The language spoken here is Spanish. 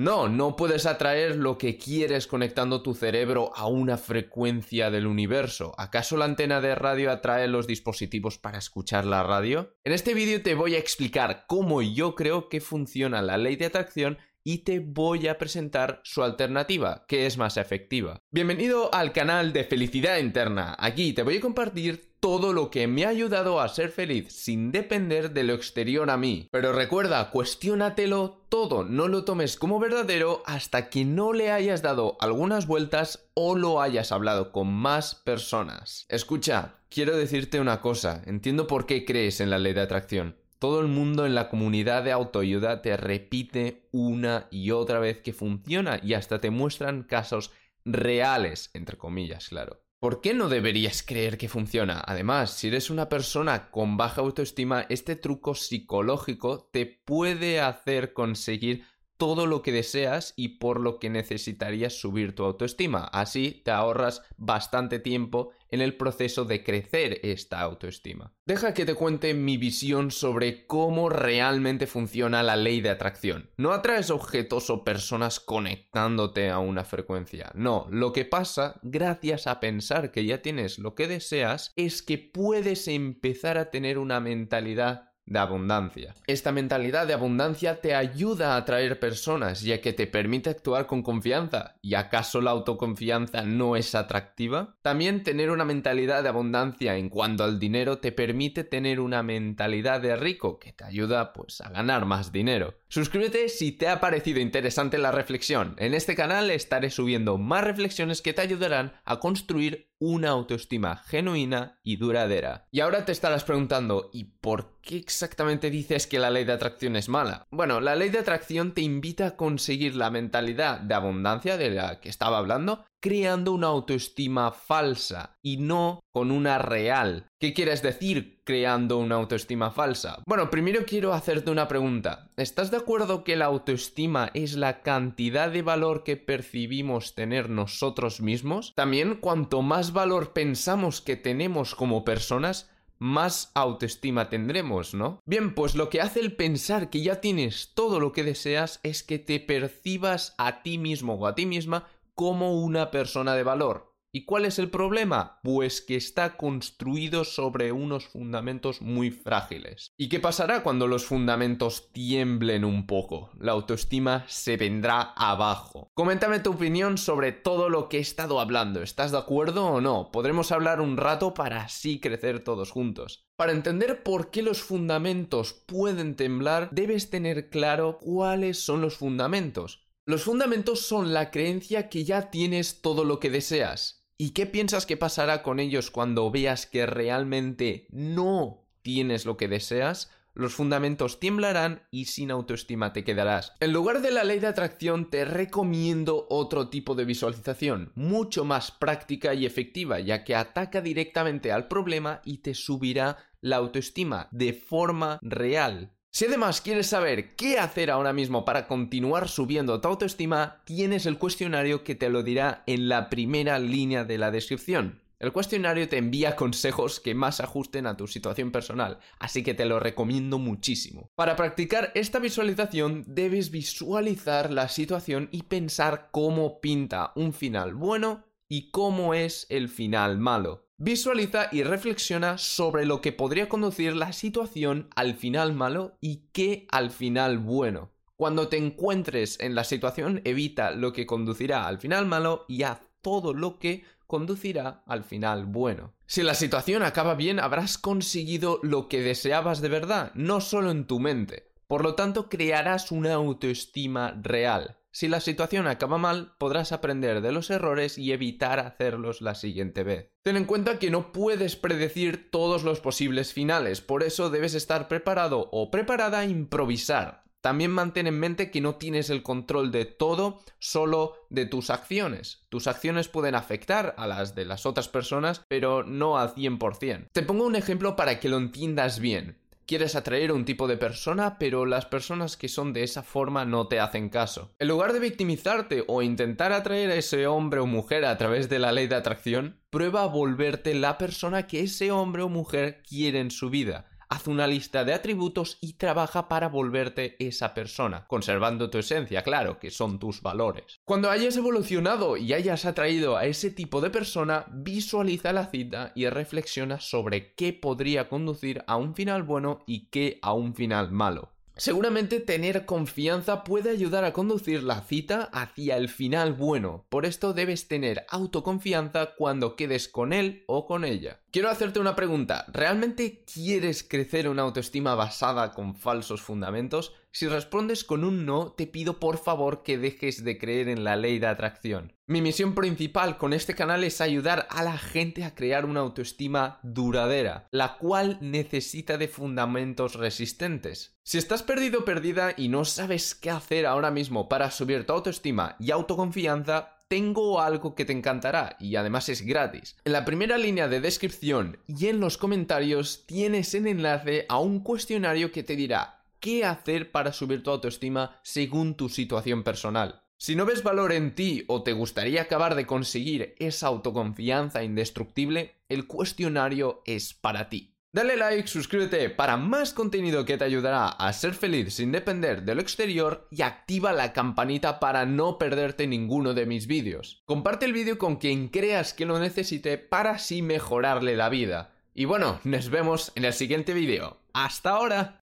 No, no puedes atraer lo que quieres conectando tu cerebro a una frecuencia del universo. ¿Acaso la antena de radio atrae los dispositivos para escuchar la radio? En este vídeo te voy a explicar cómo yo creo que funciona la ley de atracción y te voy a presentar su alternativa, que es más efectiva. Bienvenido al canal de Felicidad Interna. Aquí te voy a compartir todo lo que me ha ayudado a ser feliz sin depender de lo exterior a mí. Pero recuerda, cuestiónatelo todo, no lo tomes como verdadero hasta que no le hayas dado algunas vueltas o lo hayas hablado con más personas. Escucha, quiero decirte una cosa, entiendo por qué crees en la ley de atracción. Todo el mundo en la comunidad de autoayuda te repite una y otra vez que funciona y hasta te muestran casos reales, entre comillas, claro. ¿Por qué no deberías creer que funciona? Además, si eres una persona con baja autoestima, este truco psicológico te puede hacer conseguir todo lo que deseas y por lo que necesitarías subir tu autoestima. Así te ahorras bastante tiempo en el proceso de crecer esta autoestima. Deja que te cuente mi visión sobre cómo realmente funciona la ley de atracción. No atraes objetos o personas conectándote a una frecuencia. No, lo que pasa, gracias a pensar que ya tienes lo que deseas, es que puedes empezar a tener una mentalidad de abundancia. Esta mentalidad de abundancia te ayuda a atraer personas, ya que te permite actuar con confianza. ¿Y acaso la autoconfianza no es atractiva? También tener una mentalidad de abundancia en cuanto al dinero te permite tener una mentalidad de rico, que te ayuda pues a ganar más dinero. Suscríbete si te ha parecido interesante la reflexión. En este canal estaré subiendo más reflexiones que te ayudarán a construir una autoestima genuina y duradera. Y ahora te estarás preguntando, ¿y por qué exactamente dices que la ley de atracción es mala? Bueno, la ley de atracción te invita a conseguir la mentalidad de abundancia de la que estaba hablando, creando una autoestima falsa y no con una real. ¿Qué quieres decir creando una autoestima falsa? Bueno, primero quiero hacerte una pregunta. ¿Estás de acuerdo que la autoestima es la cantidad de valor que percibimos tener nosotros mismos? También cuanto más valor pensamos que tenemos como personas, más autoestima tendremos, ¿no? Bien, pues lo que hace el pensar que ya tienes todo lo que deseas es que te percibas a ti mismo o a ti misma como una persona de valor. ¿Y cuál es el problema? Pues que está construido sobre unos fundamentos muy frágiles. ¿Y qué pasará cuando los fundamentos tiemblen un poco? La autoestima se vendrá abajo. Coméntame tu opinión sobre todo lo que he estado hablando. ¿Estás de acuerdo o no? Podremos hablar un rato para así crecer todos juntos. Para entender por qué los fundamentos pueden temblar, debes tener claro cuáles son los fundamentos. Los fundamentos son la creencia que ya tienes todo lo que deseas. ¿Y qué piensas que pasará con ellos cuando veas que realmente no tienes lo que deseas? Los fundamentos tiemblarán y sin autoestima te quedarás. En lugar de la ley de atracción te recomiendo otro tipo de visualización, mucho más práctica y efectiva, ya que ataca directamente al problema y te subirá la autoestima de forma real. Si además quieres saber qué hacer ahora mismo para continuar subiendo tu autoestima, tienes el cuestionario que te lo dirá en la primera línea de la descripción. El cuestionario te envía consejos que más ajusten a tu situación personal, así que te lo recomiendo muchísimo. Para practicar esta visualización debes visualizar la situación y pensar cómo pinta un final bueno y cómo es el final malo. Visualiza y reflexiona sobre lo que podría conducir la situación al final malo y qué al final bueno. Cuando te encuentres en la situación, evita lo que conducirá al final malo y haz todo lo que conducirá al final bueno. Si la situación acaba bien, habrás conseguido lo que deseabas de verdad, no solo en tu mente. Por lo tanto, crearás una autoestima real. Si la situación acaba mal, podrás aprender de los errores y evitar hacerlos la siguiente vez. Ten en cuenta que no puedes predecir todos los posibles finales, por eso debes estar preparado o preparada a improvisar. También mantén en mente que no tienes el control de todo, solo de tus acciones. Tus acciones pueden afectar a las de las otras personas, pero no al 100%. Te pongo un ejemplo para que lo entiendas bien. Quieres atraer a un tipo de persona, pero las personas que son de esa forma no te hacen caso. En lugar de victimizarte o intentar atraer a ese hombre o mujer a través de la ley de atracción, prueba a volverte la persona que ese hombre o mujer quiere en su vida. Haz una lista de atributos y trabaja para volverte esa persona, conservando tu esencia, claro, que son tus valores. Cuando hayas evolucionado y hayas atraído a ese tipo de persona, visualiza la cita y reflexiona sobre qué podría conducir a un final bueno y qué a un final malo. Seguramente tener confianza puede ayudar a conducir la cita hacia el final bueno, por esto debes tener autoconfianza cuando quedes con él o con ella. Quiero hacerte una pregunta, ¿realmente quieres crecer una autoestima basada con falsos fundamentos? Si respondes con un no, te pido por favor que dejes de creer en la ley de atracción. Mi misión principal con este canal es ayudar a la gente a crear una autoestima duradera, la cual necesita de fundamentos resistentes. Si estás perdido o perdida y no sabes qué hacer ahora mismo para subir tu autoestima y autoconfianza, tengo algo que te encantará y además es gratis. En la primera línea de descripción y en los comentarios tienes el enlace a un cuestionario que te dirá qué hacer para subir tu autoestima según tu situación personal. Si no ves valor en ti o te gustaría acabar de conseguir esa autoconfianza indestructible, el cuestionario es para ti. Dale like, suscríbete para más contenido que te ayudará a ser feliz sin depender de lo exterior y activa la campanita para no perderte ninguno de mis vídeos. Comparte el vídeo con quien creas que lo necesite para así mejorarle la vida. Y bueno, nos vemos en el siguiente vídeo. ¡Hasta ahora!